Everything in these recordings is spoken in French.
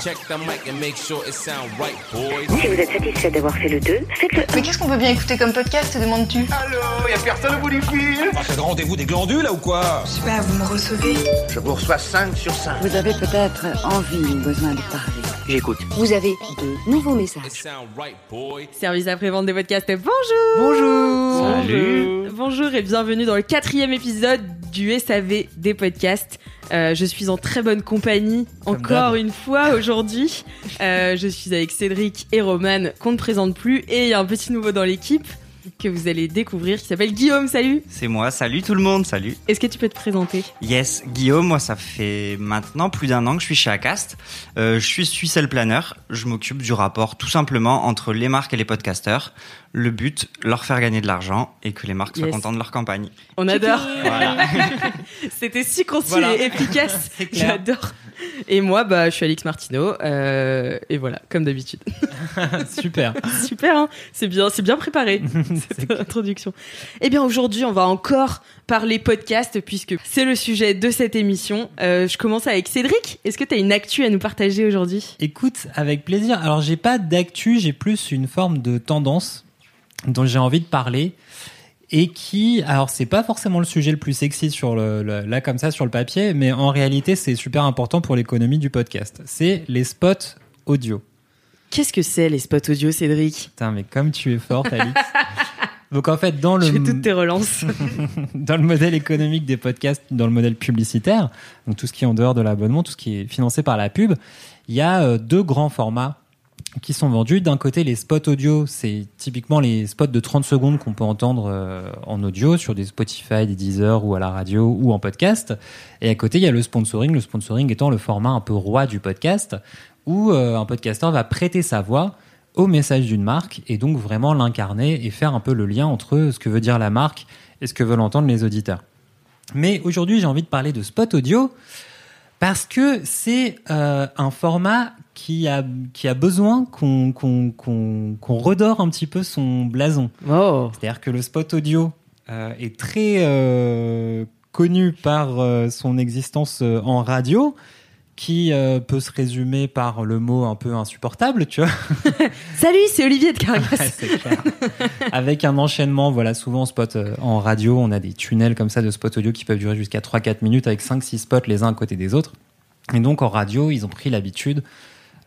Si vous êtes satisfait d'avoir fait le 2, faites-le Mais qu'est-ce qu'on peut bien écouter comme podcast, te demandes-tu? Allô Y'a personne au bout du fil Ah, c'est le rendez-vous des glandus là ou quoi? Je sais pas, vous me recevez? Je vous reçois 5 sur 5. Vous avez peut-être envie ou besoin de parler. J'écoute. Vous avez de nouveaux messages. right. Service après-vente des podcasts, bonjour Bonjour Salut Bonjour et bienvenue dans le quatrième épisode du SAV des podcasts. Euh, je suis en très bonne compagnie encore une fois aujourd'hui. Euh, je suis avec Cédric et Roman qu'on ne présente plus et il y a un petit nouveau dans l'équipe que vous allez découvrir qui s'appelle Guillaume. Salut C'est moi, salut tout le monde, salut. Est-ce que tu peux te présenter? Yes, Guillaume, moi ça fait maintenant plus d'un an que je suis chez Acast. Euh, je suis Suissel Planner, je m'occupe du rapport tout simplement entre les marques et les podcasteurs. Le but, leur faire gagner de l'argent et que les marques soient contentes de leur campagne. On adore Voilà. C'était si concis Voilà. et efficace. J'adore. Et moi, bah, je suis Alix Martineau. euh, et voilà, comme d'habitude. Super. Super, hein c'est bien, c'est bien préparé cette introduction. Eh bien, aujourd'hui, on va encore parler podcast puisque c'est le sujet de cette émission. Euh, je commence avec Cédric. Est-ce que tu as une actu à nous partager aujourd'hui? Écoute, avec plaisir. Alors, j'ai pas d'actu, j'ai plus une forme de tendance dont j'ai envie de parler et qui, alors, c'est pas forcément le sujet le plus sexy sur le, le- là comme ça sur le papier, mais en réalité, c'est super important pour l'économie du podcast. C'est les spots audio. Qu'est-ce que c'est les spots audio, Cédric? Putain, mais comme tu es forte, Alix. Donc en fait, dans le Je fais toutes tes relances. dans le modèle économique des podcasts, dans le modèle publicitaire, donc tout ce qui est en dehors de l'abonnement, tout ce qui est financé par la pub, il y a euh, deux grands formats qui sont vendus. D'un côté, les spots audio, c'est typiquement les spots de 30 secondes qu'on peut entendre euh, en audio sur des Spotify, des Deezer ou à la radio ou en podcast. Et à côté, il y a le sponsoring, le sponsoring étant le format un peu roi du podcast, où euh, un podcasteur va prêter sa voix au message d'une marque et donc vraiment l'incarner et faire un peu le lien entre ce que veut dire la marque et ce que veulent entendre les auditeurs. Mais aujourd'hui, j'ai envie de parler de spot audio parce que c'est euh, un format qui a, qui a besoin qu'on redore un petit peu son blason. Oh. C'est-à-dire que le spot audio euh, est très euh, connu par son existence en radio, qui euh, peut se résumer par le mot un peu insupportable, tu vois. Salut, c'est Olivier de Ouais, clair. Avec un enchaînement, voilà, souvent en spot euh, en radio, on a des tunnels comme ça de spots audio qui peuvent durer jusqu'à 3-4 minutes avec 5-6 spots les uns à côté des autres. Et donc en radio, ils ont pris l'habitude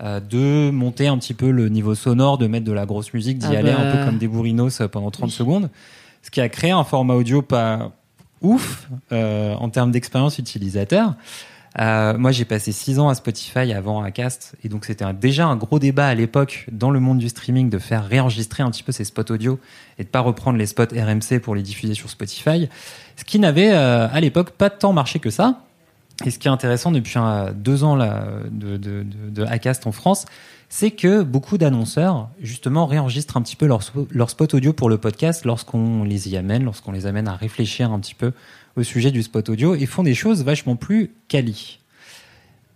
euh, de monter un petit peu le niveau sonore, de mettre de la grosse musique, d'y Ah aller bah. un peu comme des bourrinos pendant 30 secondes. Ce qui a créé un format audio pas ouf en termes d'expérience utilisateur. Euh, moi, j'ai passé six ans à Spotify avant Acast, et donc c'était déjà un gros débat à l'époque dans le monde du streaming de faire réenregistrer un petit peu ces spots audio et de pas reprendre les spots RMC pour les diffuser sur Spotify, ce qui n'avait euh, à l'époque pas tant marché que ça. Et ce qui est intéressant depuis deux ans de, de, Acast en France, c'est que beaucoup d'annonceurs justement réenregistrent un petit peu leur, spo- leur spot audio pour le podcast lorsqu'on les y amène, lorsqu'on les amène à réfléchir un petit peu au sujet du spot audio et font des choses vachement plus quali.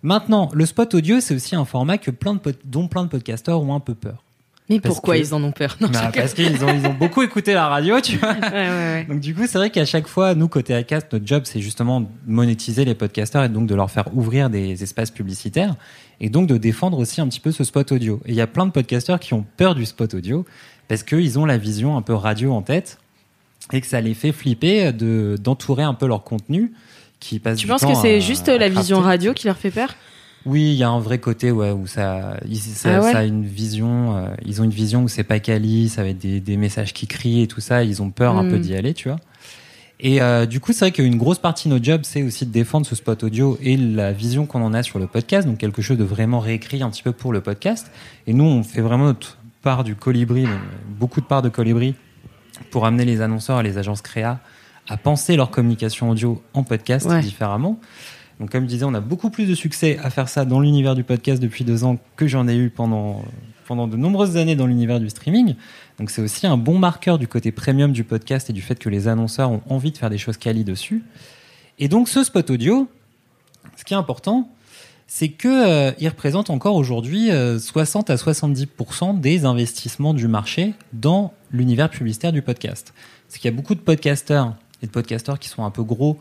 Maintenant, le spot audio, c'est aussi un format que plein de dont plein de podcasteurs ont un peu peur. Mais Parce pourquoi que- ils en ont peur? Non, Bah, parce qu'ils ont, ils ont beaucoup écouté la radio, tu vois. Ouais, ouais, ouais. Donc du coup, c'est vrai qu'à chaque fois, nous côté Acast, notre job, c'est justement de monétiser les podcasteurs et donc de leur faire ouvrir des espaces publicitaires et donc de défendre aussi un petit peu ce spot audio. Et il y a plein de podcasteurs qui ont peur du spot audio parce qu'ils ont la vision un peu radio en tête et que ça les fait flipper de d'entourer un peu leur contenu qui passe. Tu du penses temps que c'est juste à la vision radio qui leur fait peur Oui, il y a un vrai côté ouais où ça, ils- ça, Ah ouais ça a une vision. euh, ils ont une vision où c'est pas quali, ça va être des, des messages qui crient et tout ça. Ils ont peur un peu d'y aller, tu vois. Et euh, du coup, c'est vrai qu'une grosse partie de notre job, c'est aussi de défendre ce spot audio et la vision qu'on en a sur le podcast, donc quelque chose de vraiment réécrit un petit peu pour le podcast. Et nous, on fait vraiment notre part du colibri, beaucoup de parts de colibri, pour amener les annonceurs et les agences créa à penser leur communication audio en podcast Ouais. différemment. Donc, comme je disais, on a beaucoup plus de succès à faire ça dans l'univers du podcast depuis deux ans que j'en ai eu pendant, pendant de nombreuses années dans l'univers du streaming. Donc, c'est aussi un bon marqueur du côté premium du podcast et du fait que les annonceurs ont envie de faire des choses quali dessus. Et donc, ce spot audio, ce qui est important, c'est que euh, il représente encore aujourd'hui euh, 60 à 70% des investissements du marché dans l'univers publicitaire du podcast. Parce qu'il y a beaucoup de podcasteurs et de podcasteurs qui sont un peu gros,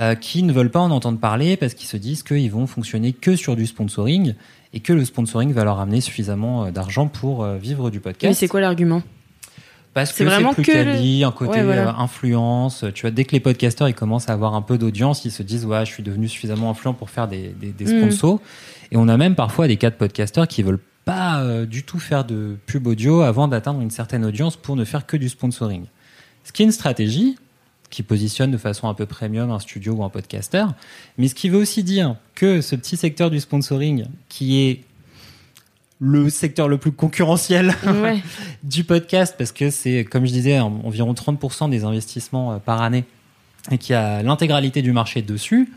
euh, qui ne veulent pas en entendre parler parce qu'ils se disent qu'ils vont fonctionner que sur du sponsoring et que le sponsoring va leur amener suffisamment euh, d'argent pour euh, vivre du podcast. Mais c'est quoi l'argument? Parce que vraiment c'est plus que quali, un côté Ouais, voilà. euh, influence. Tu vois, dès que les podcasteurs ils commencent à avoir un peu d'audience, ils se disent ouais, je suis devenu suffisamment influent pour faire des, des, des Mm. sponsors. Et on a même parfois des cas de podcasteurs qui veulent pas euh, du tout faire de pub audio avant d'atteindre une certaine audience pour ne faire que du sponsoring. Ce qui est une stratégie qui positionne de façon un peu premium un studio ou un podcasteur, mais ce qui veut aussi dire que ce petit secteur du sponsoring qui est le secteur le plus concurrentiel Ouais. du podcast parce que c'est, comme je disais, en- environ 30% des investissements euh, par année et qu'il y a l'intégralité du marché dessus,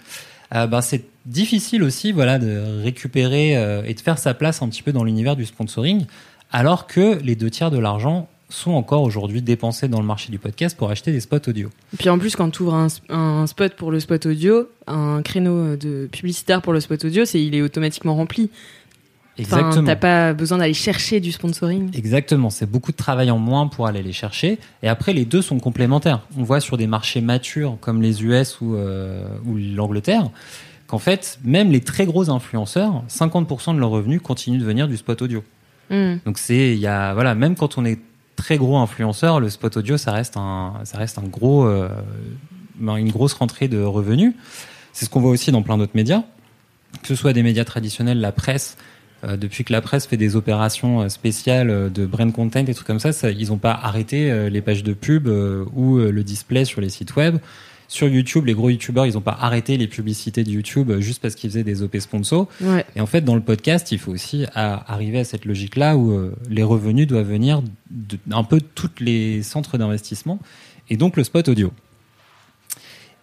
euh, ben, c'est difficile aussi voilà, de récupérer euh, et de faire sa place un petit peu dans l'univers du sponsoring alors que les deux tiers de l'argent sont encore aujourd'hui dépensés dans le marché du podcast pour acheter des spots audio. Et puis en plus, quand tu ouvres un, un spot pour le spot audio, un créneau de publicitaire pour le spot audio, c'est il est automatiquement rempli. Enfin, Exactement. T'as pas besoin d'aller chercher du sponsoring. Exactement, c'est beaucoup de travail en moins pour aller les chercher. Et après, les deux sont complémentaires. On voit sur des marchés matures comme les US ou, euh, ou l'Angleterre qu'en fait, même les très gros influenceurs, 50% de leurs revenus continuent de venir du spot audio. Hmm. Donc c'est, il y a, voilà, même quand on est très gros influenceur, le spot audio, ça reste un, ça reste un gros, euh, ben, une grosse rentrée de revenus. C'est ce qu'on voit aussi dans plein d'autres médias, que ce soit des médias traditionnels, la presse. Euh, depuis que la presse fait des opérations euh, spéciales euh, de brand content et trucs comme ça, ça ils n'ont pas arrêté les pages de pub ou le display sur les sites web. Sur YouTube, les gros YouTubeurs, ils n'ont pas arrêté les publicités de YouTube juste parce qu'ils faisaient des OP sponsors. Ouais. Et en fait, dans le podcast, il faut aussi à- arriver à cette logique-là où les revenus doivent venir de, un peu de tous les centres d'investissement et donc le spot audio.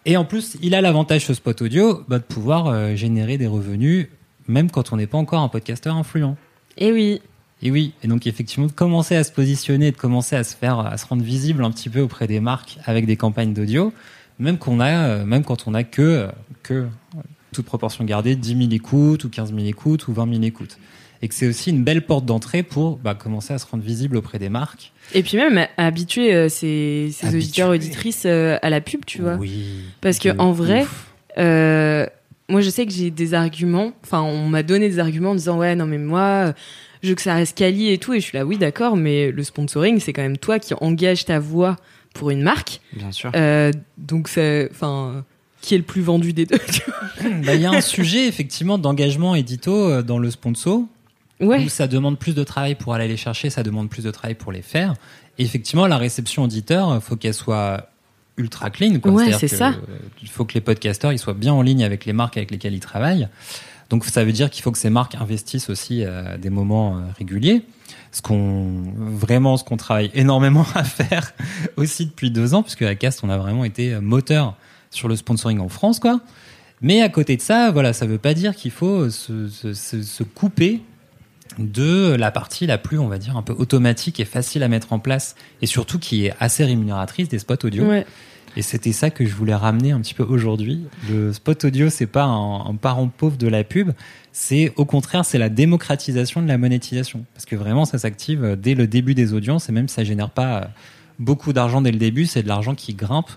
Et en plus, il a l'avantage, ce spot audio, bah, de pouvoir euh, générer des revenus même quand on n'est pas encore un podcasteur influent. Et oui. Et oui, et donc effectivement, de commencer à se positionner, de commencer à se faire, à se rendre visible un petit peu auprès des marques avec des campagnes d'audio, même qu'on a, euh, même quand on a que, euh, que euh, toute proportion gardée, 10 000 écoutes ou 15 000 écoutes ou 20 000 écoutes. Et que c'est aussi une belle porte d'entrée pour bah, commencer à se rendre visible auprès des marques. Et puis même habituer euh, Habituer. auditeurs auditrices euh, à la pub, tu vois. Oui. Parce que en vrai, euh, moi je sais que j'ai des arguments. Enfin, on m'a donné des arguments en disant ouais non mais moi euh, je veux que ça reste quali et tout. Et je suis là oui d'accord, mais le sponsoring c'est quand même toi qui engage ta voix pour une marque. Bien sûr. Euh, donc c'est enfin qui est le plus vendu des deux Bah, il y a un sujet effectivement d'engagement édito euh, dans le sponsor. Ouais. où ça demande plus de travail pour aller les chercher, ça demande plus de travail pour les faire. Et effectivement, la réception auditeur, faut qu'elle soit ultra clean. Quoi. Ouais, c'est ça. euh, Il faut que les podcasteurs ils soient bien en ligne avec les marques avec lesquelles ils travaillent. Donc ça veut dire qu'il faut que ces marques investissent aussi à des moments euh, réguliers. Ce qu'on vraiment ce qu'on travaille énormément à faire aussi depuis deux ans, puisque à Cast on a vraiment été moteur sur le sponsoring en France, quoi. Mais à côté de ça, voilà, ça veut pas dire qu'il faut se, se- se- se couper de la partie la plus, on va dire, un peu automatique et facile à mettre en place, et surtout qui est assez rémunératrice des spots audio. Ouais. Et c'était ça que je voulais ramener un petit peu aujourd'hui. Le spot audio, c'est pas un, un parent pauvre de la pub, c'est au contraire, c'est la démocratisation de la monétisation. Parce que vraiment, ça s'active dès le début des audiences, et même si ça génère pas euh, beaucoup d'argent dès le début, c'est de l'argent qui grimpe,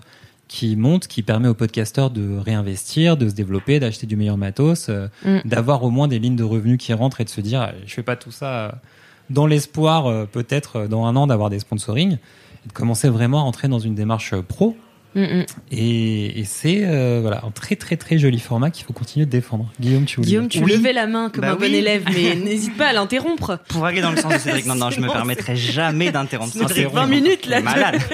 qui monte, qui permet aux podcasteurs de réinvestir, de se développer, d'acheter du meilleur matos, euh, Mm. d'avoir au moins des lignes de revenus qui rentrent et de se dire, euh, je fais pas tout ça euh, dans l'espoir, peut-être dans un an, d'avoir des sponsorings, de commencer vraiment à entrer dans une démarche pro. Et, et c'est euh, voilà un très très très joli format qu'il faut continuer de défendre. Guillaume, tu voulais Guillaume, dire tu Oui. levais la main comme Bah un bon élève, mais n'hésite pas à l'interrompre. Pour aller dans le sens de Cédric, non, non, je me permettrai jamais d'interrompre Cédric, Cédric. 20 minutes là. Malade.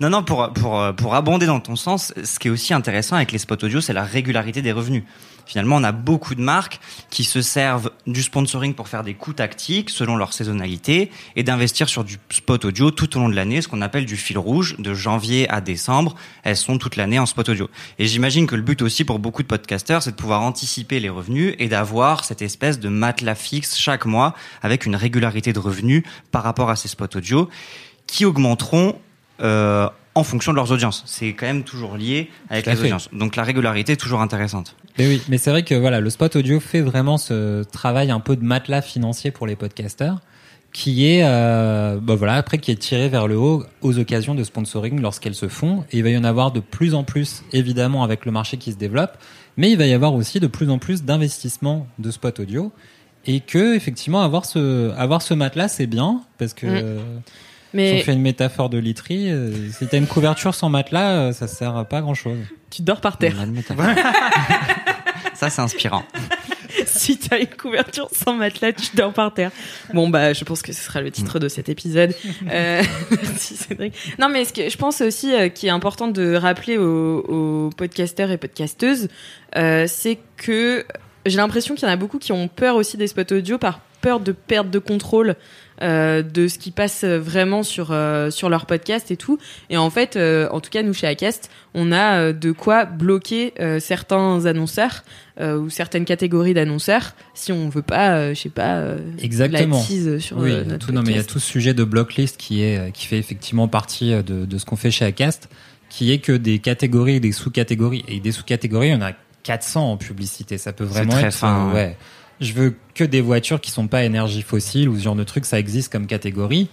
Non, non, pour, pour, pour abonder dans ton sens, ce qui est aussi intéressant avec les spots audio, c'est la régularité des revenus. Finalement, on a beaucoup de marques qui se servent du sponsoring pour faire des coûts tactiques selon leur saisonnalité et d'investir sur du spot audio tout au long de l'année, ce qu'on appelle du fil rouge, de janvier à décembre. Elles sont toute l'année en spot audio. Et j'imagine que le but aussi pour beaucoup de podcasteurs, c'est de pouvoir anticiper les revenus et d'avoir cette espèce de matelas fixe chaque mois avec une régularité de revenus par rapport à ces spots audio qui augmenteront euh, en fonction de leurs audiences. C'est quand même toujours lié avec les fait. audiences. Donc la régularité est toujours intéressante. Mais oui, mais c'est vrai que voilà, le spot audio fait vraiment ce travail un peu de matelas financier pour les podcasteurs, qui est, euh, bah voilà, après qui est tiré vers le haut aux occasions de sponsoring lorsqu'elles se font. Et il va y en avoir de plus en plus, évidemment, avec le marché qui se développe, mais il va y avoir aussi de plus en plus d'investissements de spot audio. Et que effectivement avoir ce avoir ce matelas c'est bien parce que Mm. Euh, si Mais on fait une métaphore de literie, euh, si t'as une couverture sans matelas, euh, ça sert à pas grand chose. tu dors par terre. Ça, c'est inspirant. si t'as une couverture sans matelas, tu dors par terre. Bon bah, je pense que ce sera le titre de cet épisode. Euh, merci Cédric. Non mais ce que je pense aussi euh, qui est important de rappeler aux, aux podcasteurs et podcasteuses, euh, c'est que j'ai l'impression qu'il y en a beaucoup qui ont peur aussi des spots audio par peur de perte de contrôle euh, de ce qui passe vraiment sur euh, sur leur podcast et tout. Et en fait, euh, en tout cas nous chez Acast, on a euh, de quoi bloquer euh, certains annonceurs euh, ou certaines catégories d'annonceurs si on veut pas, euh, je sais pas, euh, Exactement. la sur Oui, notre tout, non, mais il y a tout ce sujet de blocklist qui est qui fait effectivement partie de, de ce qu'on fait chez Acast, qui est que des catégories et des sous-catégories et des sous-catégories, il y en a 400 en publicité. Ça peut vraiment très être fin, ouais. ouais. Je veux que des voitures qui sont pas énergie fossile ou ce genre de trucs, ça existe comme catégorie.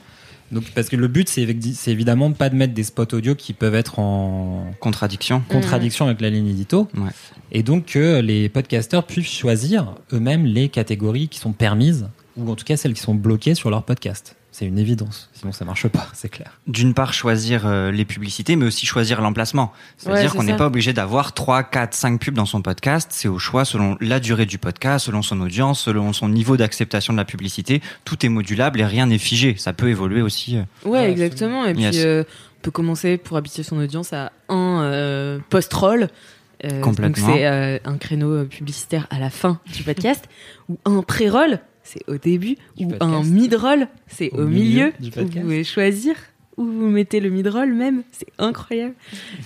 Donc parce que le but c'est évi- c'est évidemment pas de mettre des spots audio qui peuvent être en Contradiction. contradiction avec la ligne édito. Ouais. Et donc que les podcasteurs puissent choisir eux-mêmes les catégories qui sont permises, ou en tout cas celles qui sont bloquées sur leur podcast. C'est une évidence, sinon ça marche pas, c'est clair. D'une part, choisir euh, les publicités, mais aussi choisir l'emplacement. C'est-à-dire Ouais, qu'on n'est pas obligé d'avoir 3, 4, 5 pubs dans son podcast. C'est au choix selon la durée du podcast, selon son audience, selon son niveau d'acceptation de la publicité. Tout est modulable et rien n'est figé. Ça peut évoluer aussi. euh. Ouais, Ouais, exactement. Et puis, Yes. euh, on peut commencer pour habituer son audience à un euh, post-roll. Euh, Complètement. Donc, c'est euh, un créneau publicitaire à la fin du podcast, ou un pré-roll, c'est au début, Du ou podcast. un mid-roll, c'est au, Au milieu. Vous pouvez choisir où vous mettez le mid-roll même. C'est incroyable.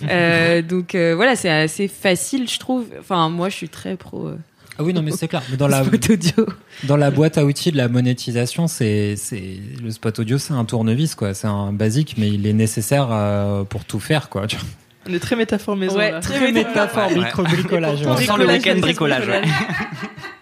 Euh, donc, euh, voilà, c'est assez facile, je trouve. Enfin, moi, je suis très pro euh, Ah oui, non, mais c'est clair. Mais dans la, spot audio. dans la boîte à outils de la monétisation, c'est, c'est, le spot audio, c'est un tournevis, quoi. C'est un basique, mais il est nécessaire euh, pour tout faire, quoi. Tu vois. On est très métaphore maison. Ouais, là. très métaphore. Ouais. bricolage. On sent le week-end bricolage. ouais.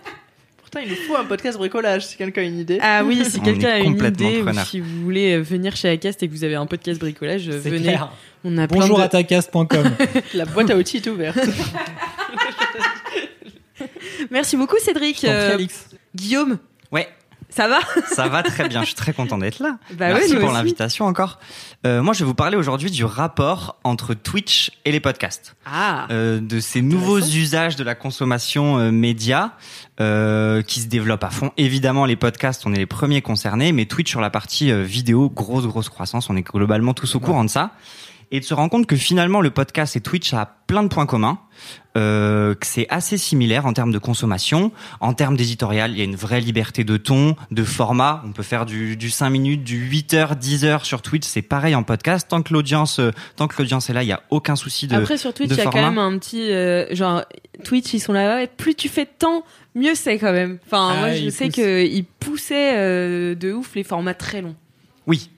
Pourtant, il nous faut un podcast bricolage si quelqu'un a une idée. Ah oui, si quelqu'un a une idée ou si vous voulez euh, venir chez Acast et que vous avez un podcast bricolage, euh, venez. clair. On a plein Bonjour de... à tacast.com. La boîte à outils est ouverte. Merci beaucoup Cédric. Euh, Guillaume, Ouais, ça va ça va très bien. Je suis très content d'être là. Bah Merci pour l'invitation encore. Euh, moi, je vais vous parler aujourd'hui du rapport entre Twitch et les podcasts. Ah. euh, de ces nouveaux usages de la consommation euh, média euh, qui se développent à fond. Évidemment, les podcasts, on est les premiers concernés, mais Twitch sur la partie euh, vidéo, grosse grosse croissance. On est globalement tous au courant de ça. Et de se rendre compte que finalement le podcast et Twitch a plein de points communs, euh, que c'est assez similaire en termes de consommation, en termes d'éditorial, il y a une vraie liberté de ton, de format. On peut faire du, du 5 minutes, du 8 heures, 10 heures sur Twitch, c'est pareil en podcast. Tant que l'audience, euh, tant que l'audience est là, il y a aucun souci de. Après sur Twitch, il y a quand même un petit euh, genre Twitch, ils sont là. ouais, plus tu fais de temps, mieux c'est quand même. Enfin, Ah, moi je sais qu'ils poussaient euh, de ouf les formats très longs. Oui,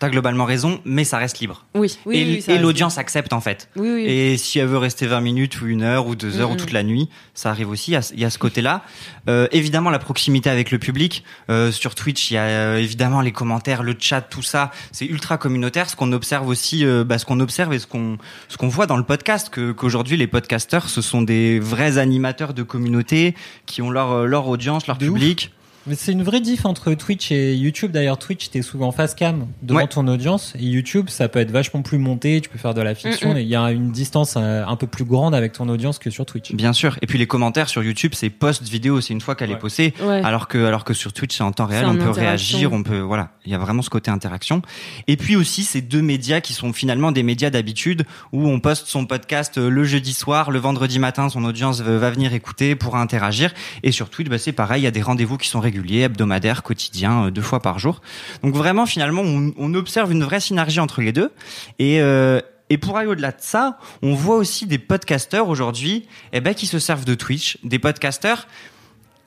t'as globalement raison, mais ça reste libre. Oui, oui, et oui, et l'audience accepte en fait. Oui, oui. Et si elle veut rester 20 minutes ou une heure ou deux heures ou toute la nuit, ça arrive aussi. Il y a, ce côté-là. Euh, évidemment, la proximité avec le public. Euh, sur Twitch, il y a euh, évidemment les commentaires, le chat, tout ça. C'est ultra communautaire. Ce qu'on observe aussi, euh, bah, ce qu'on observe et ce qu'on ce qu'on voit dans le podcast, que qu'aujourd'hui les podcasteurs, ce sont des vrais animateurs de communauté qui ont leur euh, leur audience, leur De public. C'est une vraie diff entre Twitch et YouTube. D'ailleurs, Twitch, t'es souvent face cam devant Ouais. ton audience. Et YouTube, ça peut être vachement plus monté. Tu peux faire de la fiction. Mm, mm. Et il y a une distance euh, un peu plus grande avec ton audience que sur Twitch. Bien sûr. Et puis les commentaires sur YouTube, c'est post-vidéo, c'est une fois qu'elle est postée. Ouais. Alors que, alors que sur Twitch, c'est en temps réel, on peut réagir, on peut, voilà. Il y a vraiment ce côté interaction. Et puis aussi, ces deux médias qui sont finalement des médias d'habitude où on poste son podcast euh, le jeudi soir, le vendredi matin, son audience va va venir écouter, pourra interagir. Et sur Twitch, bah, c'est pareil, il y a des rendez-vous qui sont réguliers, hebdomadaires, quotidiens, euh, deux fois par jour. Donc vraiment, finalement, on, on observe une vraie synergie entre les deux. Et, euh, et pour aller au-delà de ça, on voit aussi des podcasteurs aujourd'hui, eh ben, qui se servent de Twitch, des podcasteurs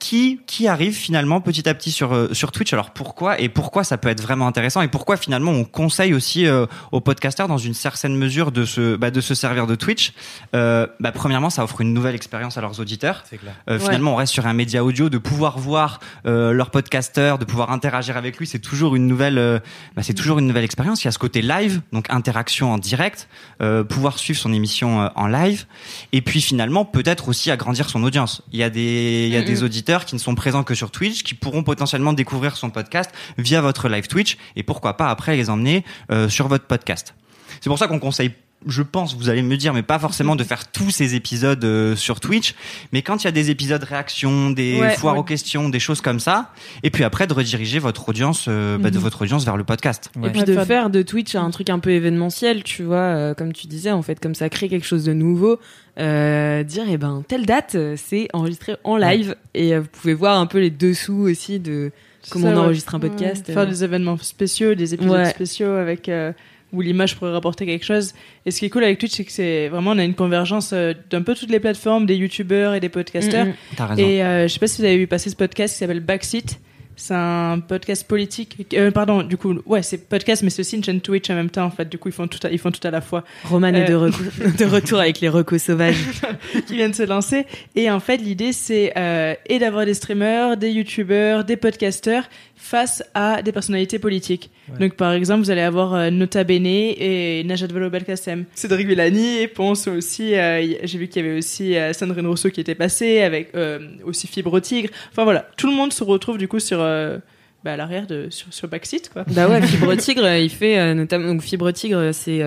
qui qui arrivent finalement petit à petit sur euh, sur Twitch. Alors pourquoi et pourquoi ça peut être vraiment intéressant et pourquoi finalement on conseille aussi euh, aux podcasteurs dans une certaine mesure de se bah, de se servir de Twitch? Euh, bah, premièrement, ça offre une nouvelle expérience à leurs auditeurs. C'est clair. Euh, Ouais. Finalement, on reste sur un média audio, de pouvoir voir euh, leur podcasteur, de pouvoir interagir avec lui, c'est toujours une nouvelle, euh, bah, c'est toujours une nouvelle expérience. Il y a ce côté live, donc interaction en direct, euh, pouvoir suivre son émission euh, en live, et puis finalement peut-être aussi agrandir son audience. Il y a des, il y a Mhm. des auditeurs qui ne sont présents que sur Twitch, qui pourront potentiellement découvrir son podcast via votre live Twitch, et pourquoi pas après les emmener euh, sur votre podcast. C'est pour ça qu'on conseille je pense, vous allez me dire, mais pas forcément de faire tous ces épisodes euh, sur Twitch, mais quand il y a des épisodes réactions, des Ouais, foires ouais. aux questions, des choses comme ça, et puis après de rediriger votre audience, euh, bah, de Mhm. votre audience vers le podcast. Et puis de faire de Twitch un truc un peu événementiel, tu vois, euh, comme tu disais, en fait, comme ça crée quelque chose de nouveau. Euh, dire, eh ben, telle date, c'est enregistré en live. Et euh, vous pouvez voir un peu les dessous aussi de comment ça, on ouais. enregistre un podcast. Ouais. Faire euh. des événements spéciaux, des épisodes Ouais. spéciaux avec euh, où l'image pourrait rapporter quelque chose. Et ce qui est cool avec Twitch, c'est que c'est vraiment on a une convergence euh, d'un peu toutes les plateformes, des youtubeurs et des podcasters. Mm, mm. T'as raison. Et euh, je sais pas si vous avez vu passer ce podcast qui s'appelle Backseat. C'est un podcast politique. euh, pardon, du coup, ouais, c'est podcast, mais c'est aussi une chaîne Twitch en même temps. En fait, du coup, ils font tout, à, ils font tout à la fois. Roman est de, Euh. reco- de retour avec les recos sauvages. qui viennent se lancer. Et en fait, l'idée, c'est euh, et d'avoir des streamers, des youtubeurs, des podcasters face à des personnalités politiques. Ouais. Donc, par exemple, vous allez avoir euh, Nota Bene et Najat Vallaud-Belkacem. Cédric Villani Ponce aussi. euh, J'ai vu qu'il y avait aussi euh, Sandrine Rousseau qui était passée, avec euh, aussi Fibre au Tigre. Enfin voilà, tout le monde se retrouve du coup sur... euh, bah, à l'arrière de sur, sur Backseat quoi. Bah ouais, Fibre Tigre, il fait euh, notamment donc Fibre Tigre, c'est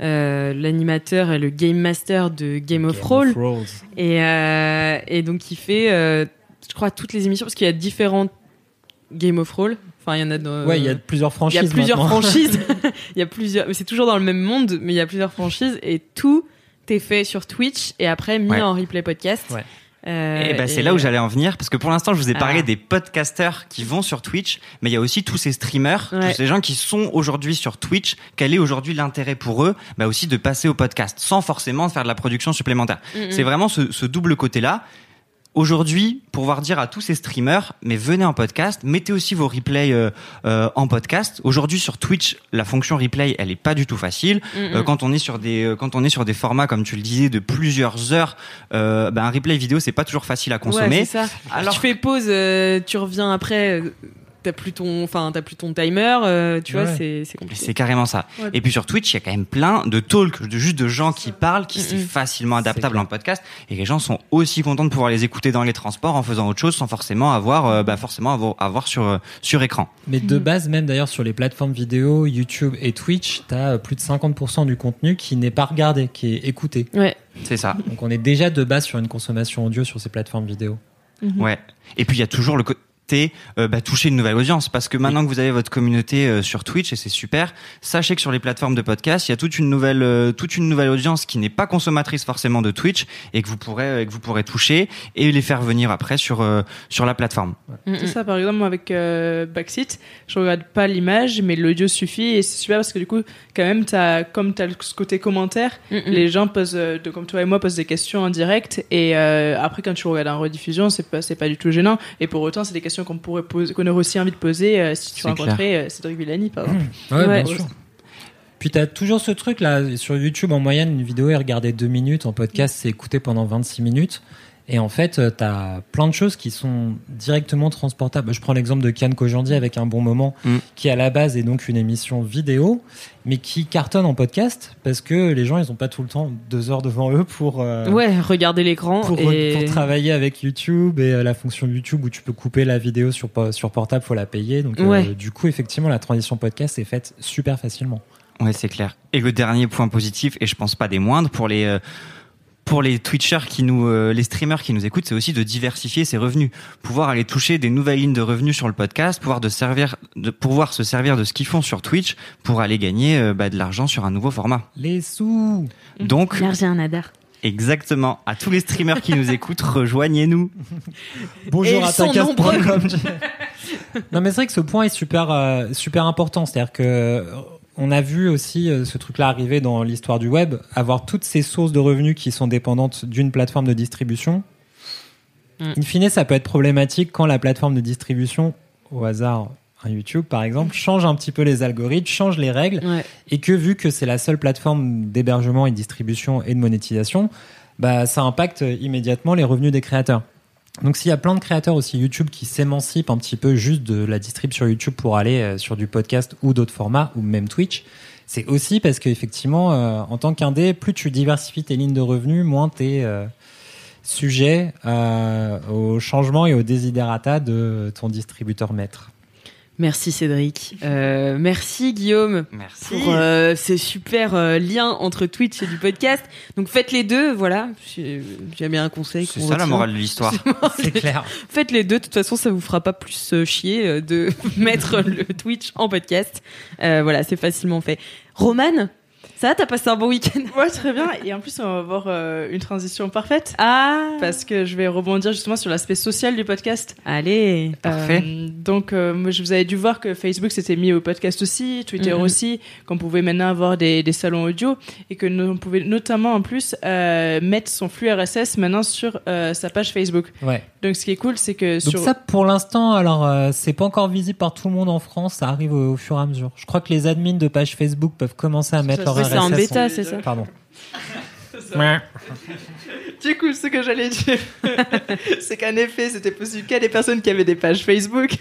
euh, l'animateur et le game master de Game of Roll. Rolls. Et, euh, et donc il fait, euh, je crois, toutes les émissions parce qu'il y a différents Game of Roll. Enfin, il y en a dans. Ouais, il y a plusieurs il y franchises. a plusieurs maintenant. franchises. Il y a plusieurs. mais C'est toujours dans le même monde, mais il y a plusieurs franchises et tout est fait sur Twitch et après mis Ouais. en replay podcast. Ouais. Euh, Et ben c'est là où j'allais en venir parce que pour l'instant je vous ai parlé Ah. des podcasters qui vont sur Twitch, mais il y a aussi tous ces streamers, Ouais. tous ces gens qui sont aujourd'hui sur Twitch. Quel est aujourd'hui l'intérêt pour eux? Bah aussi de passer au podcast sans forcément faire de la production supplémentaire. Mm, mm. C'est vraiment ce, ce double côté là. Aujourd'hui, pouvoir dire à tous ces streamers, mais venez en podcast, mettez aussi vos replays euh, euh, en podcast. Aujourd'hui sur Twitch, la fonction replay, elle est pas du tout facile. Mm. Euh, quand on est sur des euh, quand on est sur des formats comme tu le disais de plusieurs heures, euh, ben, un replay vidéo c'est pas toujours facile à consommer. Ouais, ça. Alors tu fais pause, euh, tu reviens après, t'as plus ton, enfin t'as plus ton timer, euh, tu vois, c'est c'est compliqué. c'est carrément ça. Ouais. Et puis sur Twitch, il y a quand même plein de talks, de juste de gens qui parlent, qui c'est Mm, mm. facilement adaptable clair. en podcast, et les gens sont aussi contents de pouvoir les écouter dans les transports en faisant autre chose, sans forcément avoir, euh, bah, forcément avoir, avoir sur euh, sur écran. Mais de base, même d'ailleurs sur les plateformes vidéo, YouTube et Twitch, t'as euh, plus de 50% du contenu qui n'est pas regardé, qui est écouté. Ouais. C'est ça. Donc on est déjà de base sur une consommation audio sur ces plateformes vidéo. Ouais. Et puis il y a toujours le côté euh, bah, toucher une nouvelle audience parce que maintenant que vous avez votre communauté euh, sur Twitch et c'est super, sachez que sur les plateformes de podcast, il y a toute une nouvelle euh, toute une nouvelle audience qui n'est pas consommatrice forcément de Twitch et que vous pourrez euh, que vous pourrez toucher et les faire venir après sur euh, sur la plateforme. Mm, C'est ça, par exemple, moi, avec euh, Backseat, je regarde pas l'image, mais l'audio suffit et c'est super parce que du coup, quand même, as, comme tu as ce côté commentaire, Mm, mm. les gens posent, euh, de, comme toi et moi, posent des questions en direct et euh, après, quand tu regardes en rediffusion, c'est pas, c'est pas du tout gênant et pour autant, c'est des questions qu'on pourrait poser, qu'on aurait aussi envie de poser euh, si tu rencontrais euh, Cédric Villani, par exemple. Ouais, Ouais. bien sûr. Puis t'as toujours ce truc là sur YouTube en moyenne une vidéo est regardée deux minutes en podcast c'est écouté pendant 26 minutes Et en fait, euh, t'as plein de choses qui sont directement transportables. Je prends l'exemple de Kian Kojandi avec un bon moment, Mm. qui à la base est donc une émission vidéo, mais qui cartonne en podcast parce que les gens, ils ont pas tout le temps deux heures devant eux pour euh, Ouais, regardez l'écran pour, et pour travailler avec YouTube et euh, la fonction YouTube où tu peux couper la vidéo sur sur portable, faut la payer. Donc euh, du coup, effectivement, la transition podcast est faite super facilement. Ouais, c'est clair. Et le dernier point positif, et je pense pas des moindres, pour les euh, pour les Twitchers qui nous, euh, les streamers qui nous écoutent, c'est aussi de diversifier ses revenus, pouvoir aller toucher des nouvelles lignes de revenus sur le podcast, pouvoir de servir, de pouvoir se servir de ce qu'ils font sur Twitch pour aller gagner euh, bah, de l'argent sur un nouveau format. Les sous. Donc, L'argent un adar. exactement, à tous les streamers qui nous écoutent, rejoignez-nous. Bonjour ils à tacast.com. non mais c'est vrai que ce point est super euh, super important, c'est-à-dire que euh, on a vu aussi euh, ce truc-là arriver dans l'histoire du web, avoir toutes ces sources de revenus qui sont dépendantes d'une plateforme de distribution. Mm. In fine, ça peut être problématique quand la plateforme de distribution, au hasard, un YouTube par exemple, change un petit peu les algorithmes, change les règles, Ouais. et que vu que c'est la seule plateforme d'hébergement et de distribution et de monétisation, bah ça impacte immédiatement les revenus des créateurs. Donc s'il y a plein de créateurs aussi YouTube qui s'émancipent un petit peu juste de la distrib sur YouTube pour aller euh, sur du podcast ou d'autres formats ou même Twitch, c'est aussi parce qu'effectivement euh, en tant qu'indé, plus tu diversifies tes lignes de revenus, moins t'es euh, sujet euh, au changement et au desiderata de ton distributeur maître. Merci Cédric. Euh, merci Guillaume Merci. pour euh, ces super euh, liens entre Twitch et du podcast. Donc faites les deux, voilà. J'ai bien un conseil. C'est ça la morale de l'histoire. C'est clair. Faites les deux, de toute façon ça vous fera pas plus euh, chier euh, de mettre le Twitch en podcast. Euh, voilà, c'est facilement fait. Roman, ça va, t'as passé un bon week-end Ouais, très bien. Et en plus, on va avoir euh, une transition parfaite. Ah Parce que je vais rebondir justement sur l'aspect social du podcast. Allez Parfait. Euh, donc, euh, moi, je vous avais dû voir que Facebook s'était mis au podcast aussi, Twitter Mhm. aussi, qu'on pouvait maintenant avoir des, des salons audio et que nous, on pouvait notamment en plus euh, mettre son flux RSS maintenant sur euh, sa page Facebook. Ouais. Donc, ce qui est cool, c'est que Donc sur ça, pour l'instant, alors euh, c'est pas encore visible par tout le monde en France. Ça arrive au, au fur et à mesure. Je crois que les admins de page Facebook peuvent commencer à mettre leur Ouais, RSS. c'est en bêta, c'est ça Pardon. Du coup, ce que j'allais dire, c'est qu'en effet, c'était possible qu'à des personnes qui avaient des pages Facebook,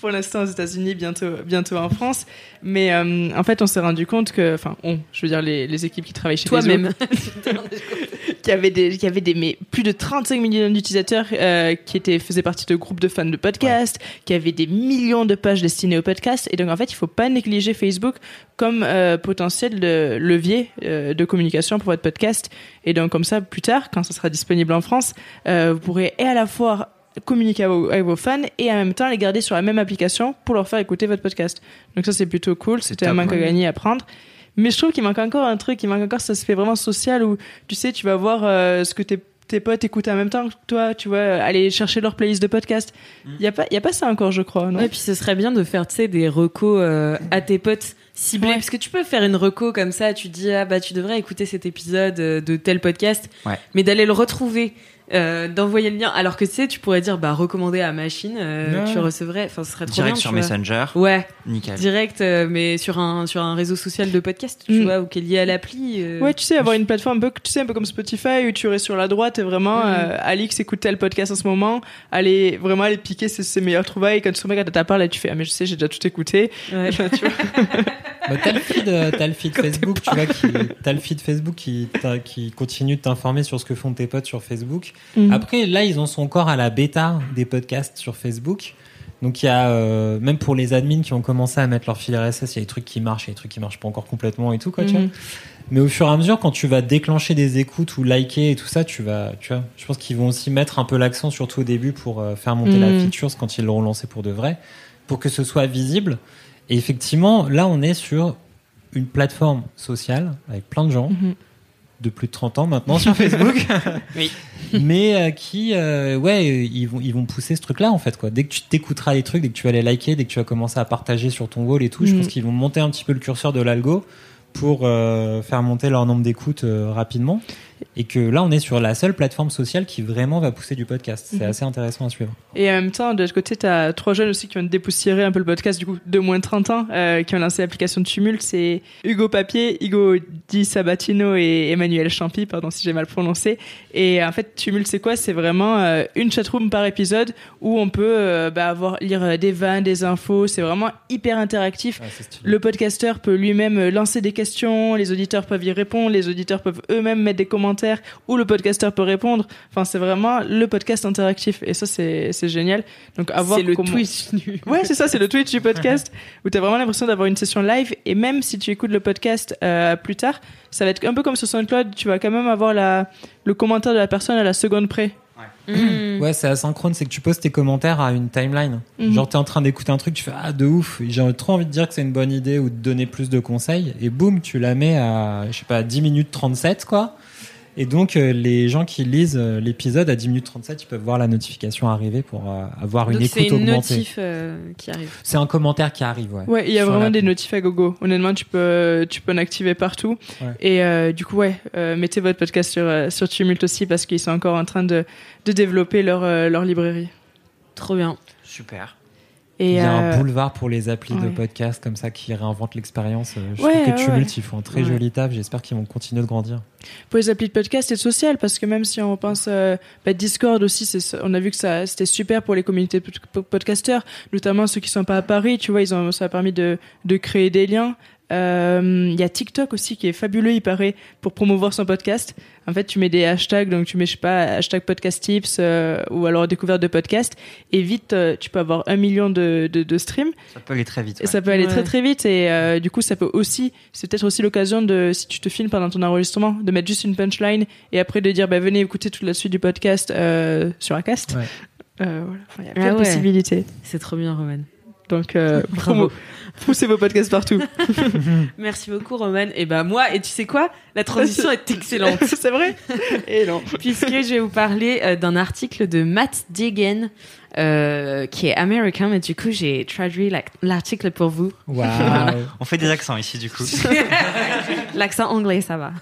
pour l'instant aux États-Unis, bientôt, bientôt en France. Mais euh, en fait, on s'est rendu compte que, enfin, on, je veux dire les, les équipes qui travaillent chez Toi-même. Qui avait des, qui avait des, mais plus de 35 millions d'utilisateurs euh, qui étaient, faisaient partie de groupes de fans de podcasts, qui avaient des millions de pages destinées au podcast. Et donc, en fait, il faut pas négliger Facebook comme euh, potentiel de levier de communication pour votre podcast. Et donc, comme ça, plus tard, quand ça sera disponible en France, euh, vous pourrez et à la fois communiquer avec vos, avec vos fans et en même temps les garder sur la même application pour leur faire écouter votre podcast. Donc ça, c'est plutôt cool. C'était un manque à gagner à prendre. Mais je trouve qu'il manque encore un truc, il manque encore cet aspect vraiment social où, tu sais, tu vas voir euh, ce que tes, tes potes écoutent en même temps que toi, tu vois, aller chercher leur playlist de podcast. Il y a pas, il y a pas ça encore, je crois, non? Ouais, puis ce serait bien de faire, tu sais, des recos euh, à tes potes ciblés. Ouais. Parce que tu peux faire une reco comme ça, tu dis, ah bah tu devrais écouter cet épisode euh, de tel podcast. Ouais. Mais d'aller le retrouver, euh, d'envoyer le lien. Alors que tu sais, tu pourrais dire, bah recommander à machine, euh, tu recevrais, enfin ce serait trop Direct bien. sur tu vois. Messenger. Ouais, Nickel. direct, euh, mais sur un, sur un réseau social de podcast, tu Mm. vois, ou qui est lié à l'appli. euh. Ouais, tu sais, avoir une plateforme un peu, tu sais, un peu comme Spotify où tu aurais sur la droite et vraiment, euh, Alix écoute tel podcast en ce moment, aller vraiment aller piquer ses, ses meilleures trouvailles. Quand tu remets quand ta part, là, tu fais, ah, mais je sais, j'ai déjà tout écouté. Ouais. Enfin, tu vois. Bah, t'as le feed, t'as le feed Facebook, tu vois, qui, t'as le feed Facebook qui, qui continue de t'informer sur ce que font tes potes sur Facebook. Mhm. Après, là, ils en sont encore à la bêta des podcasts sur Facebook. Donc, il y a, euh, même pour les admins qui ont commencé à mettre leur fil RSS, il y a des trucs qui marchent, il y a des trucs qui marchent pas encore complètement et tout, quoi, tu vois. Mhm. Mais au fur et à mesure, quand tu vas déclencher des écoutes ou liker et tout ça, tu vas, tu vois, je pense qu'ils vont aussi mettre un peu l'accent, surtout au début, pour euh, faire monter la Mhm. features quand ils l'auront lancé pour de vrai, pour que ce soit visible. Et effectivement, là, on est sur une plateforme sociale avec plein de gens. De plus de 30 ans maintenant sur Facebook. Oui. Mais euh, qui, euh, ouais, ils vont, ils vont pousser ce truc-là en fait quoi. Dès que tu t'écouteras les trucs, dès que tu vas les liker, dès que tu vas commencer à partager sur ton wall et tout, je Mhm. pense qu'ils vont monter un petit peu le curseur de l'algo pour euh, faire monter leur nombre d'écoutes euh, rapidement. Et que là, on est sur la seule plateforme sociale qui vraiment va pousser du podcast. C'est Mhm. assez intéressant à suivre. Et en même temps, de l'autre côté, tu as trois jeunes aussi qui ont dépoussiéré un peu le podcast, du coup, de moins de 30 ans, euh, qui ont lancé l'application de Tumult. C'est Hugo Papier, Hugo Di Sabatino et Emmanuel Champy, pardon si j'ai mal prononcé. Et en fait, Tumult, c'est quoi? C'est vraiment euh, une chatroom par épisode où on peut euh, bah, avoir, lire euh, des vannes, des infos. C'est vraiment hyper interactif. Stylé. Le podcasteur peut lui-même euh, lancer des questions, les auditeurs peuvent y répondre, les auditeurs peuvent eux-mêmes mettre des commentaires, ou le podcasteur peut répondre. Enfin, c'est vraiment le podcast interactif, et ça, c'est c'est génial. Donc, avoir C'est le comment- Twitch du. Ouais, c'est ça, c'est le Twitch du podcast, où tu as vraiment l'impression d'avoir une session live, et même si tu écoutes le podcast euh, plus tard, ça va être un peu comme sur SoundCloud, tu vas quand même avoir la, le commentaire de la personne à la seconde près. Mm. Ouais, c'est asynchrone, c'est que tu poses tes commentaires à une timeline. Mhm. Genre, t'es en train d'écouter un truc, tu fais Ah, de ouf, j'ai trop envie de dire que c'est une bonne idée ou de donner plus de conseils, et boum, tu la mets à, je sais pas, 10 minutes 37, quoi. Et donc, euh, les gens qui lisent euh, l'épisode à 10 minutes 37, ils peuvent voir la notification arriver pour euh, avoir une Donc c'est écoute une augmentée. notif euh, qui arrive. C'est un commentaire qui arrive, ouais. Ouais, il y a vraiment la- des notifs à gogo. Honnêtement, tu peux, tu peux en activer partout. Ouais. Et euh, du coup, ouais, euh, mettez votre podcast sur, sur Tumult aussi parce qu'ils sont encore en train de, de développer leur, euh, leur librairie. Trop bien. Super. Et Il y a euh, un boulevard pour les applis de podcast comme ça qui réinventent l'expérience. Euh, Je Ouais, trouve que Tumult, ouais. ils font un très joli taf. J'espère qu'ils vont continuer de grandir. pour les applis de podcast et de social parce que même si on pense euh, bah, Discord aussi c'est on a vu que ça c'était super pour les communautés podcasteurs notamment ceux qui sont pas à Paris tu vois ils ont ça a permis de de créer des liens Euh, il y a TikTok aussi qui est fabuleux il paraît pour promouvoir son podcast en fait tu mets des hashtags donc tu mets je sais pas hashtag podcast tips euh, ou alors découverte de podcast et vite euh, tu peux avoir un million de de, de streams Ça peut aller très vite. et ouais. ça peut aller Ouais. très très vite et euh, du coup ça peut aussi c'est peut-être aussi l'occasion de si tu te filmes pendant ton enregistrement de mettre juste une punchline et après de dire bah venez écouter toute la suite du podcast euh, sur Acast. Ouais. Euh, voilà. Enfin, il y a Ah plein de ouais. possibilités. C'est trop bien, Roman. Donc euh, Bravo. poussez vos podcasts partout. Merci beaucoup, Roman. Et bah moi, et tu sais quoi? La transition est excellente. c'est vrai? Et non. puisque je vais vous parler euh, d'un article de Matt Deegan, euh, qui est américain, mais du coup, j'ai traduit la- l'article pour vous. Waouh. On fait des accents ici du coup. L'accent anglais, ça va.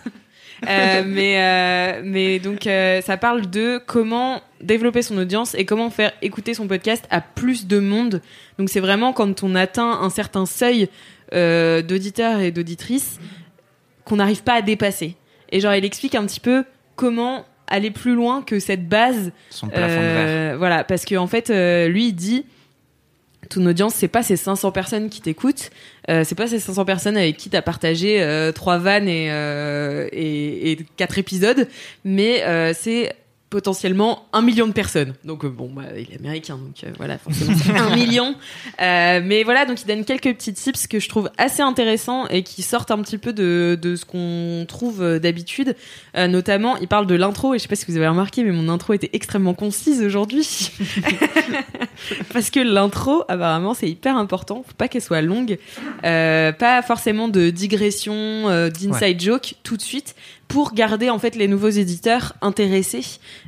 Euh, mais euh, mais donc euh, ça parle de comment développer son audience et comment faire écouter son podcast à plus de monde. Donc c'est vraiment quand on atteint un certain seuil euh, d'auditeurs et d'auditrices qu'on n'arrive pas à dépasser. Et genre il explique un petit peu comment aller plus loin que cette base Son plafond de verre. voilà, parce que en fait, euh, lui, il dit ton audience, c'est pas ces 500 personnes qui t'écoutent, euh, c'est pas ces 500 personnes avec qui t'as partagé euh, trois vannes et, euh, et, quatre épisodes, mais euh, c'est potentiellement un million de personnes. Donc euh, bon, bah, il est américain, donc euh, voilà, forcément c'est un million. Euh, mais voilà, donc il donne quelques petits tips que je trouve assez intéressants et qui sortent un petit peu de, de ce qu'on trouve euh, d'habitude. Euh, notamment, il parle de l'intro et je sais pas si vous avez remarqué, mais mon intro était extrêmement concise aujourd'hui. Parce que l'intro, apparemment, c'est hyper important. Faut pas qu'elle soit longue. Euh, pas forcément de digression, euh, d'inside joke tout de suite pour garder en fait les nouveaux éditeurs intéressés,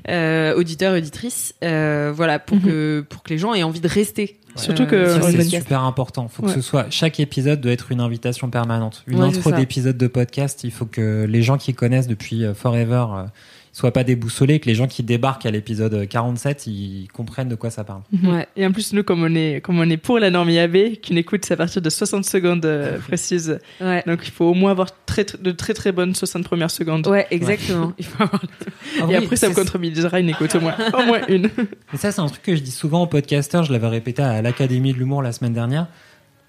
euh, auditeurs, auditrices, euh, voilà, pour Mhm. que pour que les gens aient envie de rester. Surtout euh, que- Ça, sur le c'est super important. Faut que Ouais. ce soit chaque épisode doit être une invitation permanente. Une Ouais, intro d'épisode de podcast, il faut que les gens qui connaissent depuis euh, forever euh, soient pas déboussolés, que les gens qui débarquent à l'épisode 47, ils comprennent de quoi ça parle. Ouais. Et en plus, nous, comme on est, comme on est pour la norme IAB, qu'une écoute, c'est à partir de 60 secondes euh, précises. Ouais. Donc, il faut au moins avoir très, très- de très très bonnes 60 premières secondes. Ouais, exactement. Il faut avoir- Ah Et oui, après, ça me contrebalisera une écoute, au moins, au moins une. Et ça, c'est un truc que je dis souvent aux podcasteurs. Je l'avais répété à l'Académie de l'humour la semaine dernière.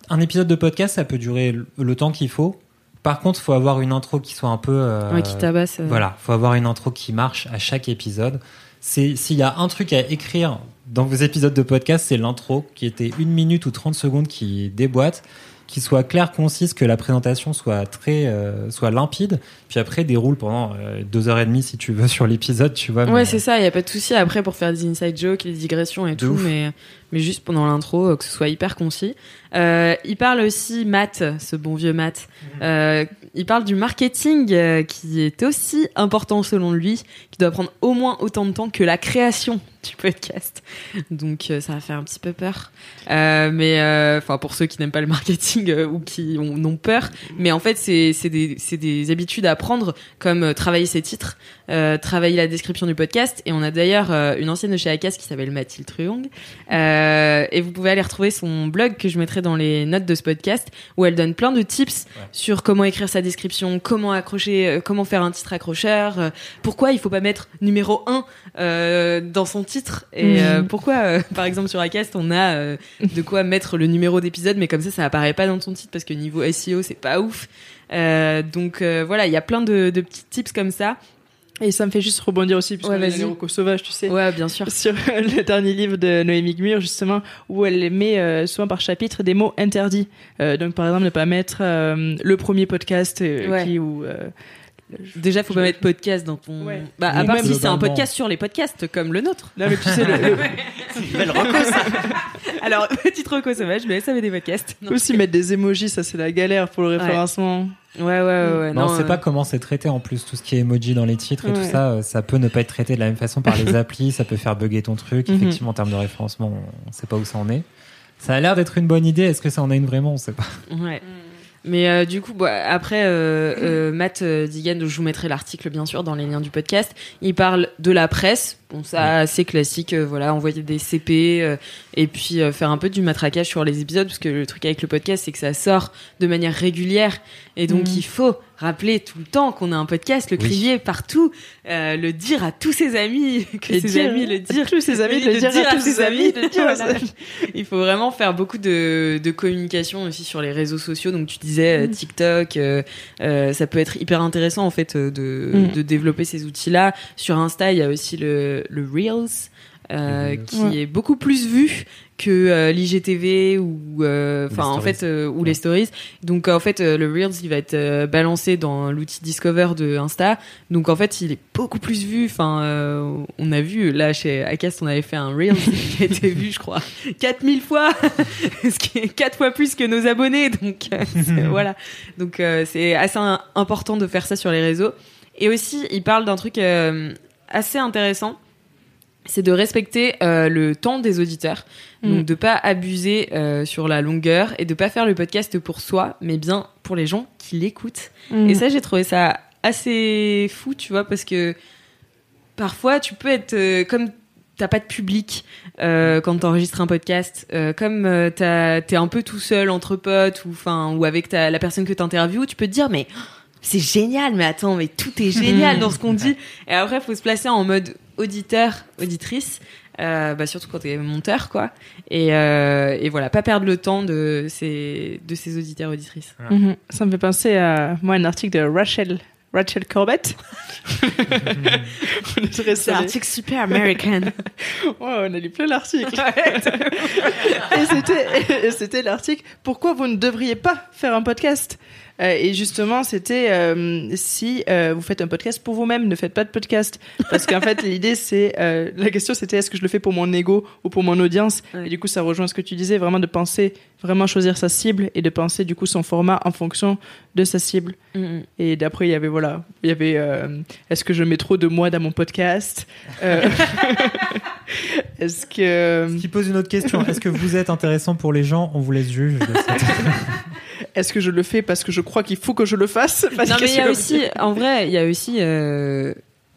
Un épisode de podcast, ça peut durer le- le temps qu'il faut. Par contre, faut avoir une intro qui soit un peu. euh, Ouais, qui tabasse. euh. Voilà, faut avoir une intro qui marche à chaque épisode. C'est s'il y a un truc à écrire dans vos épisodes de podcast, c'est l'intro qui était une minute ou 30 secondes qui déboîte, qui soit claire, concise, que la présentation soit très euh, soit limpide. Puis après déroule pendant euh, deux heures et demie si tu veux sur l'épisode, tu vois. Ouais, mais- c'est ça, il y a pas de souci après pour faire des inside jokes, les digressions et De tout, ouf. mais mais juste pendant l'intro euh, que ce soit hyper concis. Euh, il parle aussi Matt, ce bon vieux Matt. Euh, il parle du marketing euh, qui est aussi important selon lui, qui doit prendre au moins autant de temps que la création du podcast. Donc ça va faire un petit peu peur. Mais enfin pour ceux qui n'aiment pas le marketing ou qui ont, ont peur, mais en fait c'est des des habitudes à apprendre comme travailler ses titres, travailler la description du podcast. Et on a d'ailleurs une ancienne de chez Acas qui s'appelle Mathilde Truong. Euh, et vous pouvez aller retrouver son blog que je mettrai dans les notes de ce podcast où elle donne plein de tips sur comment écrire sa description, comment accrocher, euh, comment faire un titre accrocheur, euh, pourquoi il faut pas mettre numéro 1 euh, dans son titre et euh, Mhm. pourquoi euh, par exemple sur Acast on a euh, de quoi mettre le numéro d'épisode mais comme ça ça apparaît pas dans ton titre parce que niveau SEO c'est pas ouf. Euh, donc euh, voilà, il y a plein de, de petits tips comme ça. Et ça me fait juste rebondir aussi, puisqu'on Ouais, a vas-y. les recos sauvages, tu sais. Ouais, bien sûr. Sur le dernier livre de Noémie Gmur, justement, où elle met euh, souvent par chapitre des mots interdits. Euh, donc, par exemple, ne pas mettre euh, le premier podcast euh, Ouais. qui ou euh, Déjà, faut pas mettre podcast dans ton. Ouais. Bah, à part même si c'est un podcast sur les podcasts comme le nôtre. Non, mais tu sais, le, le- Belle reco, ça. Alors, petite reco sauvage, mais ça avait des podcasts. Non. aussi mettre des emojis, ça c'est la galère pour le référencement. Ouais, ouais, ouais. ouais, Non, non, on sait euh, pas comment c'est traité en plus. Tout ce qui est emoji dans les titres et Ouais. tout ça, euh, ça peut ne pas être traité de la même façon par les applis. ça peut faire bugger ton truc. Mhm. Effectivement, en termes de référencement, on sait pas où ça en est. Ça a l'air d'être une bonne idée. Est-ce que ça en est une vraiment? On sait pas. Ouais. Mais euh, du coup, bah, après, euh, euh, Matt euh, Digan, je vous mettrai l'article bien sûr dans les liens du podcast. Il parle de la presse. Bon, ça, assez classique. euh, voilà, envoyer des CP euh, et puis euh, faire un peu du matraquage sur les épisodes, parce que le truc avec le podcast, c'est que ça sort de manière régulière, et donc Mhm. il faut rappeler tout le temps qu'on a un podcast, le Oui. crier partout, euh, le dire à tous ses amis, que Et ses dire- amis le dire, tous ses amis, le dire à tous ses amis, dire. Il faut vraiment faire beaucoup de, de communication aussi sur les réseaux sociaux. Donc tu disais euh, TikTok, euh, euh, ça peut être hyper intéressant en fait euh, de, Mm. de développer ces outils-là. Sur Insta, il y a aussi le, le Reels. Euh, qui Ouais. est beaucoup plus vu que euh, l'IGTV ou euh, enfin en stories. fait euh, ou Ouais. les stories. Donc en fait euh, le reels il va être euh, balancé dans l'outil discover de Insta. Donc en fait il est beaucoup plus vu. Enfin euh, on a vu là chez Acast on avait fait un reels qui a été vu je crois 4000 fois. Ce qui est quatre fois plus que nos abonnés. Donc euh, c'est- voilà. Donc euh, c'est assez important de faire ça sur les réseaux. Et aussi il parle d'un truc euh, assez intéressant c'est de respecter euh, le temps des auditeurs donc Mm. de pas abuser euh, sur la longueur et de pas faire le podcast pour soi mais bien pour les gens qui l'écoutent Mm. et ça, j'ai trouvé ça assez fou, tu vois, parce que parfois, tu peux être euh, comme t'as pas de public euh, quand t'enregistres un podcast, euh, comme euh, t'es un peu tout seul entre potes ou enfin ou avec ta, la personne que t'interviews, tu peux te dire mais c'est génial, mais attends, mais tout est génial dans ce qu'on dit. Et après, faut se placer en mode auditeur, auditrice. Euh, bah surtout quand t'es monteur quoi et, euh, et voilà pas perdre le temps de ces de ces auditeurs auditrices Mhm. Ça me fait penser à moi un article de Rachel Rachel Corbett. c'est un article super américain Ouais, on a lu plein d'articles. et c'était, et c'était l'article Pourquoi vous ne devriez pas faire un podcast? Euh, Et justement, c'était euh, si euh, vous faites un podcast pour vous-même, ne faites pas de podcast. Parce qu'en fait, l'idée, c'est. la question, c'était est-ce que je le fais pour mon ego ou pour mon audience? Ouais. Et du coup, ça rejoint ce que tu disais, vraiment de penser, vraiment choisir sa cible et de penser du coup son format en fonction de sa cible. Mhm. Et d'après, il y avait, voilà, il y avait est-ce que je mets trop de moi dans mon podcast? Est-ce que. Ce qui pose une autre question. Est-ce que vous êtes intéressant pour les gens On vous laisse juge. de cette- Est-ce que je le fais parce que je crois qu'il faut que je le fasse? Parce non mais il y a aussi en vrai il y a aussi euh,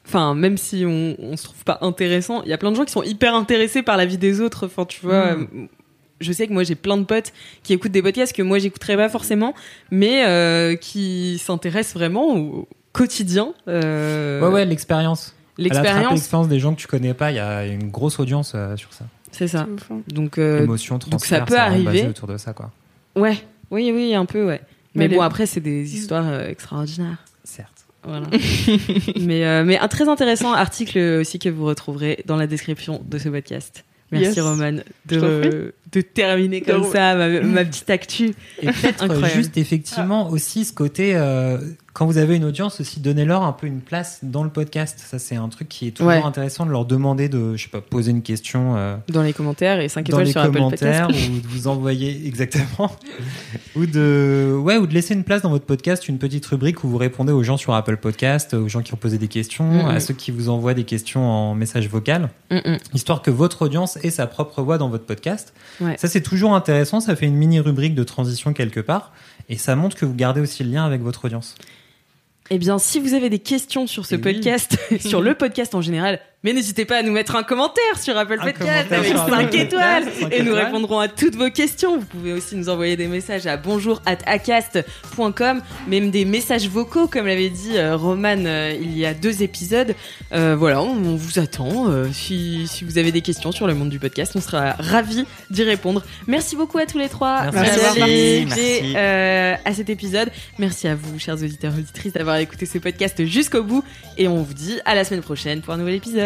enfin même si on, on se trouve pas intéressant il y a plein de gens qui sont hyper intéressés par la vie des autres enfin tu vois Mm. euh, je sais que moi j'ai plein de potes qui écoutent des podcasts que moi j'écouterais pas forcément mais euh, qui s'intéressent vraiment au quotidien euh, Ouais, ouais, l'expérience. L'expérience des gens que tu connais pas, il y a une grosse audience euh, sur ça. c'est ça donc euh, Émotion, donc ça peut arriver. autour de ça, quoi. ouais oui oui un peu ouais mais, Mais bon les- après c'est des histoires euh, extraordinaires Certes. Voilà. mais, euh, mais un très intéressant article aussi que vous retrouverez dans la description de ce podcast. Merci Yes. Roman de de terminer comme De- ça ma, ma petite actu. Et peut-être Incroyable. juste effectivement aussi ce côté, euh, quand vous avez une audience, aussi donnez-leur un peu une place dans le podcast. Ça, c'est un truc qui est toujours Ouais. intéressant de leur demander de, je sais pas, poser une question euh, Dans les commentaires et 5 dans étoiles les sur Apple commentaires Podcast. ou de vous envoyer exactement ou de ouais ou de laisser une place dans votre podcast, une petite rubrique où vous répondez aux gens sur Apple Podcast, aux gens qui ont posé des questions, à ceux qui vous envoient des questions en message vocal Mm, histoire que votre audience ait sa propre voix dans votre podcast. Ouais. Ça, c'est toujours intéressant. Ça fait une mini rubrique de transition quelque part. Et ça montre que vous gardez aussi le lien avec votre audience. Eh bien, si vous avez des questions sur ce Oui. podcast, sur le podcast en général, mais n'hésitez pas à nous mettre un commentaire sur Apple Podcast avec sur Apple 5 étoiles et nous étoiles. répondrons à toutes vos questions. Vous pouvez aussi nous envoyer des messages à bonjour@acast.com, même des messages vocaux comme l'avait dit euh, Roman euh, il y a deux épisodes. Euh, voilà, on, on vous attend. Euh, si, si vous avez des questions sur le monde du podcast, on sera ravis d'y répondre. Merci beaucoup à tous les trois Merci. d'avoir Merci. participé Merci. euh, à cet épisode. Merci à vous, chers auditeurs et auditrices, d'avoir écouté ce podcast jusqu'au bout. Et on vous dit à la semaine prochaine pour un nouvel épisode.